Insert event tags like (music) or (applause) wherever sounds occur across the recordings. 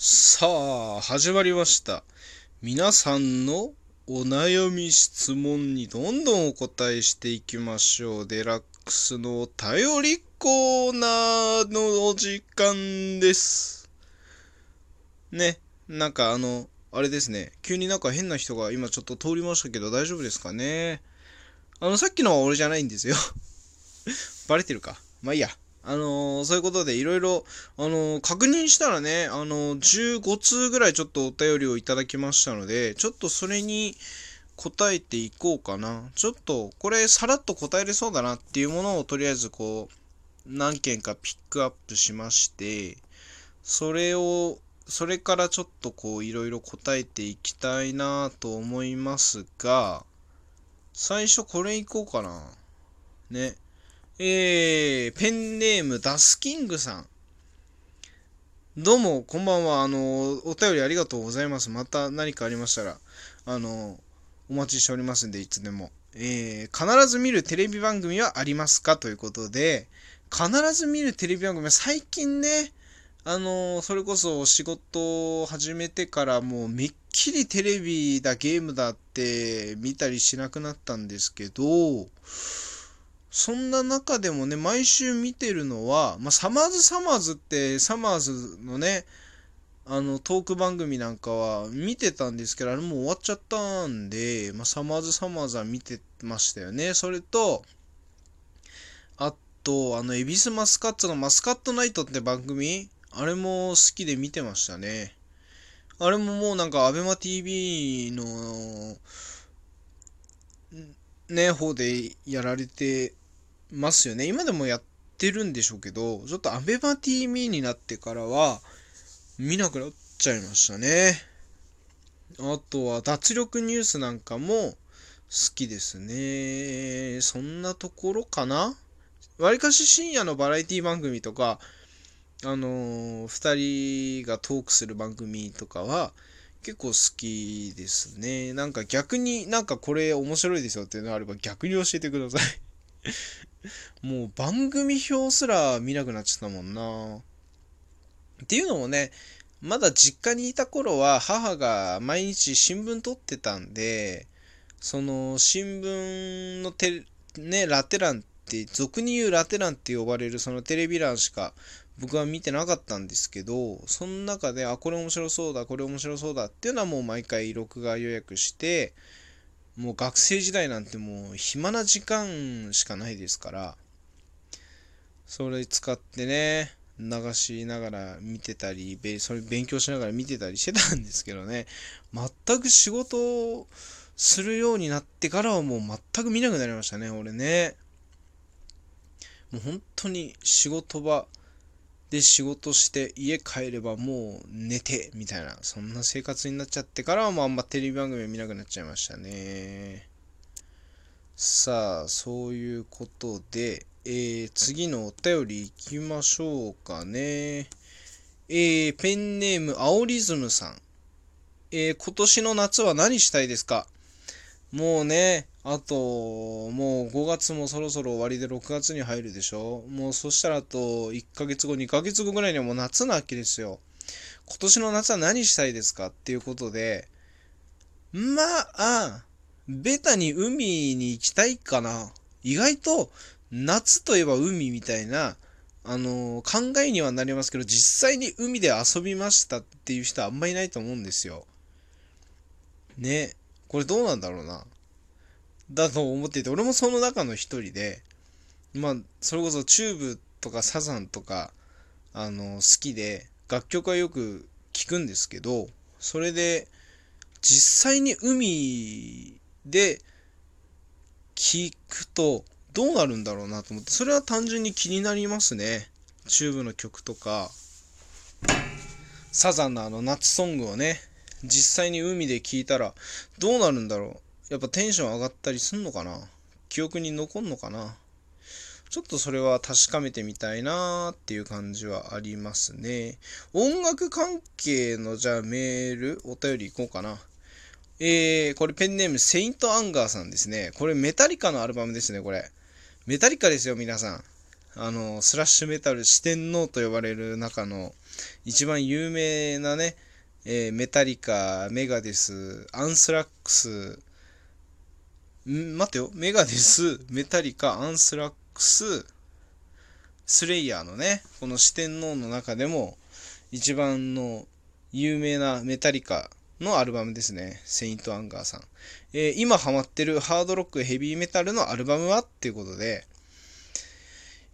さあ、始まりました。皆さんのお悩み質問にどんどんお答えしていきましょう。デラックスのお便りコーナーのお時間です。ね、なんかあの、あれですね。急になんか変な人が今ちょっと通りましたけど大丈夫ですかね。あの、さっきのは俺じゃないんですよ。(laughs) バレてるか。まあいいや。あのーそういうことでいろいろ、あのー確認したらね、あのー15通ぐらいちょっとお便りをいただきましたので、ちょっとそれに答えていこうかな。ちょっと、これさらっと答えれそうだなっていうものをとりあえずこう、何件かピックアップしまして、それを、それからちょっとこう、いろいろ答えていきたいなと思いますが、最初これいこうかな。ね。えー、ペンネームダスキングさん。どうも、こんばんは。あの、お便りありがとうございます。また何かありましたら、あの、お待ちしておりますんで、いつでも。えー、必ず見るテレビ番組はありますか？ということで、必ず見るテレビ番組は最近ね、あの、それこそお仕事を始めてからもうめっきりテレビだ、ゲームだって見たりしなくなったんですけど、そんな中でもね、毎週見てるのは、まあ、サマーズサマーズって、サマーズのね、あの、トーク番組なんかは見てたんですけど、あれもう終わっちゃったんで、まあ、サマーズサマーズは見てましたよね。それと、あと、あの、エビスマスカッツのマスカットナイトって番組、あれも好きで見てましたね。あれももうなんか、アベマ TV の、ね、方でやられてますよね。今でもやってるんでしょうけど、ちょっとアベマ TV になってからは見なくなっちゃいましたね。あとは脱力ニュースなんかも好きですね。そんなところかな？わりかし深夜のバラエティ番組とか、あのー二人がトークする番組とかは結構好きですね。なんか逆になんかこれ面白いですよっていうのがあれば逆に教えてください。(laughs) もう番組表すら見なくなっちゃったもんな。っていうのもね、まだ実家にいた頃は母が毎日新聞取ってたんで、その新聞のテね、ラテ欄って、俗に言うラテ欄って呼ばれるそのテレビ欄しか僕は見てなかったんですけど、その中で、あ、これ面白そうだ、これ面白そうだっていうのはもう毎回録画予約して、もう学生時代なんてもう暇な時間しかないですから、それ使ってね、流しながら見てたり、それ勉強しながら見てたりしてたんですけどね、全く仕事をするようになってからはもう全く見なくなりましたね、俺ね。もう本当に仕事場で仕事して家帰ればもう寝てみたいなそんな生活になっちゃってからはもうあんまテレビ番組見なくなっちゃいましたね。さあそういうことで、えー次のお便りいきましょうかね。えーペンネームアオリズムさん。えー今年の夏は何したいですか？もうね、あと、もう5月もそろそろ終わりで6月に入るでしょ？もうそしたらあと1ヶ月後、2ヶ月後ぐらいにはもう夏なわけですよ。今年の夏は何したいですかっていうことで、まあ、ベタに海に行きたいかな。意外と夏といえば海みたいな、あの考えにはなりますけど、実際に海で遊びましたっていう人はあんまいないと思うんですよ。ね。これどうなんだろうな。だと思っていて、俺もその中の一人で、まあ、それこそチューブとかサザンとか、あの、好きで、楽曲はよく聴くんですけど、それで、実際に海で聴くと、どうなるんだろうなと思って、それは単純に気になりますね。チューブの曲とか、サザンのあの夏ソングをね、実際に海で聴いたらどうなるんだろうやっぱテンション上がったりすんのかな？記憶に残んのかな？ちょっとそれは確かめてみたいなーっていう感じはありますね。音楽関係のじゃあメール、お便りいこうかな。えー、これペンネームセイントアンガーさんですね。これメタリカのアルバムですね、これ。メタリカですよ、皆さん。あの、スラッシュメタル四天王と呼ばれる中の一番有名なね、えー、メタリカ、メガデス、アンスラックス、ん待ってよ、メガデス、メタリカ、アンスラックス、スレイヤーのね、この四天王の中でも一番の有名なメタリカのアルバムですね。セイント・アンガーさん。えー、今ハマってるハードロック、ヘビーメタルのアルバムはっていうことで、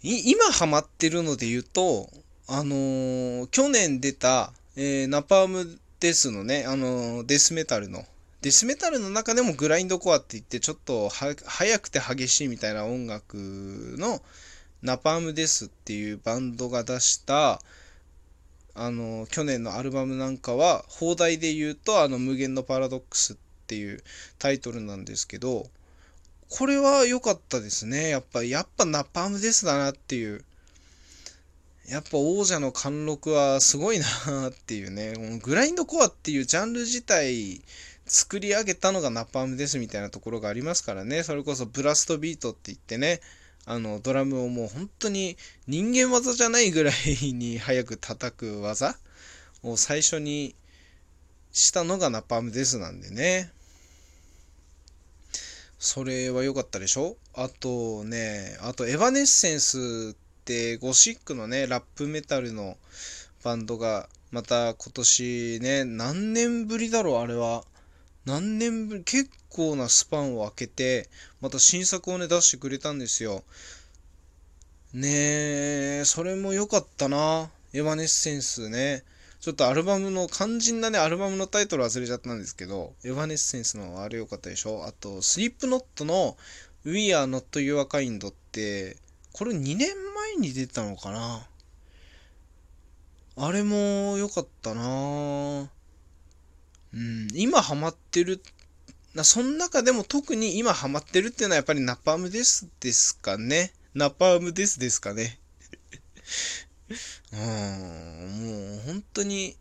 今ハマってるので言うと、あのー、去年出た、えー、ナパームデスのね、あの、デスメタルの、デスメタルの中でもグラインドコアって言って、ちょっと速くて激しいみたいな音楽の、ナパームデスっていうバンドが出した、あの、去年のアルバムなんかは、放題で言うと、あの、無限のパラドックスっていうタイトルなんですけど、これは良かったですね。やっぱ、やっぱナパームデスだなっていう。やっぱ王者の貫禄はすごいなっていうね。グラインドコアっていうジャンル自体作り上げたのがナパームですみたいなところがありますからね。それこそブラストビートって言ってね。あの、ドラムをもう本当に人間技じゃないぐらいに早く叩く技を最初にしたのがナパームですなんでね。それは良かったでしょ？あとね、あとエヴァネッセンスってゴシックのね、ラップメタルのバンドがまた今年ね、何年ぶりだろう、あれは。何年ぶり、結構なスパンを空けて、また新作をね、出してくれたんですよ。ねえ、それも良かったな。エヴァネッセンスね。ちょっとアルバムの、肝心なね、アルバムのタイトル忘れちゃったんですけど、エヴァネッセンスのあれ良かったでしょあと、スリップノットの We Are Not Your Kind って、これ2年前に出たのかなあれも良かったなうん、今ハマってる、な、その中でも特に今ハマってるっていうのはやっぱりナパームですですかね。ナパームですですかね。(laughs) うん、もう本当に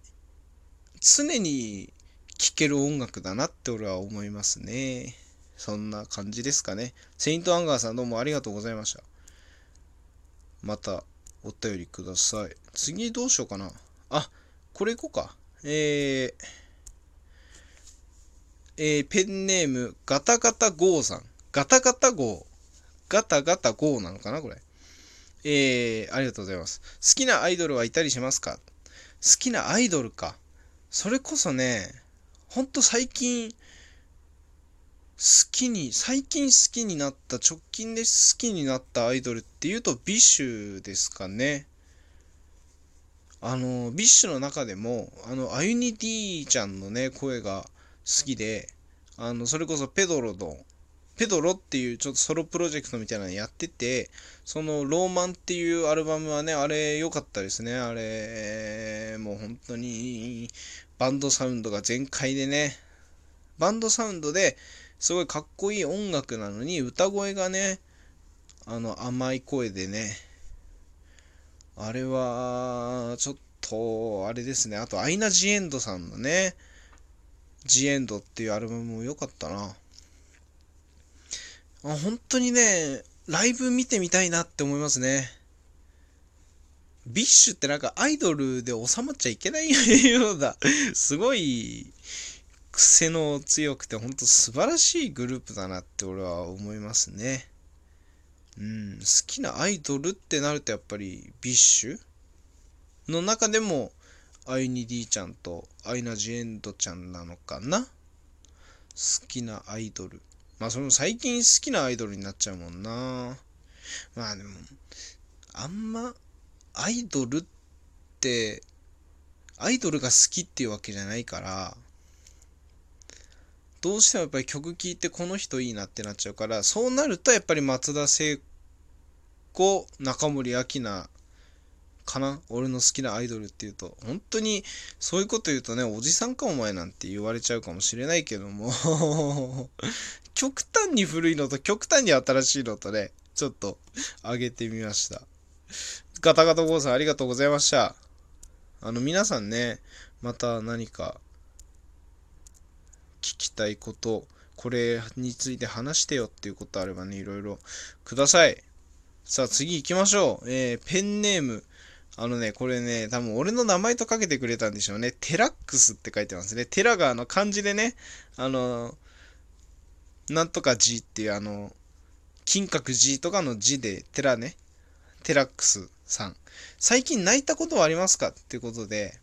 常に聴ける音楽だなって俺は思いますね。そんな感じですかね。セイントアンガーさんどうもありがとうございました。またお便りください。次どうしようかな。あ、これいこうか。えー、えー、ペンネーム、ガタガタゴーさん。ガタガタゴー。ガタガタゴーなのかなこれ。えー、ありがとうございます。好きなアイドルはいたりしますか？好きなアイドルか。それこそね、ほんと最近、好きに、最近好きになった、直近で好きになったアイドルっていうと、 BiSH ですかね。あの、 BiSH の中でも、あの、アユニ・D ちゃんのね、声が好きで、あの、それこそペドロの、ペドロっていうちょっとソロプロジェクトみたいなのやってて、そのローマンっていうアルバムはね、あれ良かったですね。あれ、もう本当にバンドサウンドが全開でね、バンドサウンドですごいかっこいい音楽なのに歌声がね、あの甘い声でね、あれはちょっとあれですね。あとアイナ・ジ・エンドさんのね、ジ・エンドっていうアルバムも良かったな。あ本当にね、ライブ見てみたいなって思いますね。 BiSH ってなんかアイドルで収まっちゃいけないようだ。すごい癖の強くてほんと素晴らしいグループだなって俺は思いますね。うん、好きなアイドルってなるとやっぱり BiSH？の中でもアユニ・D ちゃんとアイナ・ジ・エンドちゃんなのかな？好きなアイドル。まあその最近好きなアイドルになっちゃうもんな。まあでも、あんま、アイドルって、アイドルが好きっていうわけじゃないから、どうしてもやっぱり曲聴いてこの人いいなってなっちゃうから、そうなるとやっぱり松田聖子、中森明菜かな？俺の好きなアイドルっていうと。本当に、そういうこと言うとね、おじさんかお前なんて言われちゃうかもしれないけども (laughs) 極端に古いのと極端に新しいのとね、ちょっと上げてみました。ガタガタゴーさんありがとうございました。あの、皆さんね、また何か聞きたいこと、これについて話してよっていうことあればね、いろいろください。さあ次行きましょう。えー、ペンネーム。あのね、これね、多分俺の名前とかけてくれたんでしょうね。テラックスって書いてますね。テラがあの漢字でね、あの、なんとか字っていうあの、金閣寺とかの字で、テラね。テラックスさん。最近泣いたことはありますかっていうことで、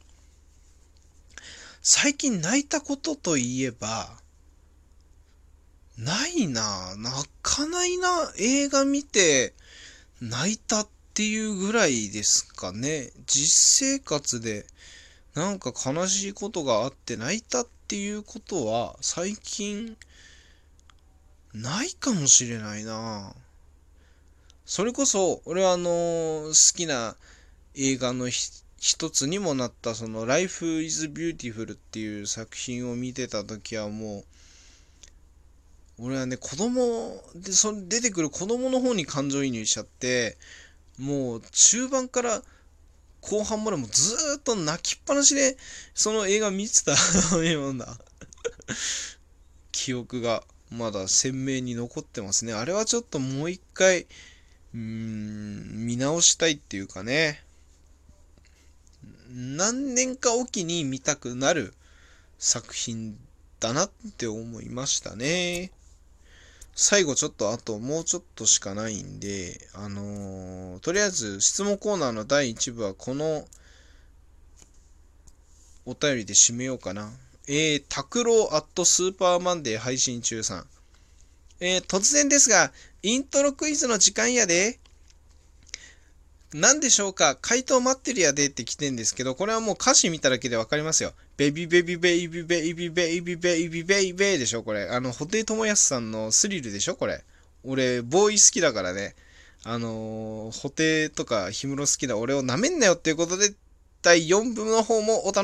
最近泣いたことといえば、ないな泣かないな映画見て泣いたってていうぐらいですかね。実生活でなんか悲しいことがあって泣いたっていうことは最近ないかもしれないなそれこそ俺はあの好きな映画の一つにもなったその Life is Beautiful っていう作品を見てた時はもう俺はね子供でその出てくる子供の方に感情移入しちゃってもう中盤から後半までもずっと泣きっぱなしでその映画見てたような記憶がまだ鮮明に残ってますね。あれはちょっともう一回うーん見直したいっていうかね。何年かおきに見たくなる作品だなって思いましたね。最後ちょっとあともうちょっとしかないんで、あのー、とりあえず質問コーナーの第1部はこのお便りで締めようかな。えー、拓郎アットスーパーマンデー配信中さん。えー、突然ですが、イントロクイズの時間やで。何でしょうか？回答待ってるやでって来てんですけど、これはもう歌詞見ただけでわかりますよ。ベビベビベイビベイビベイビベイビベイベイでしょこれ。あの、布袋寅泰さんのスリルでしょこれ。俺、ボーイ好きだからね。あのー、布袋とか氷室好きだ俺を舐めんなよっていうことで、第4部の方もお楽しみ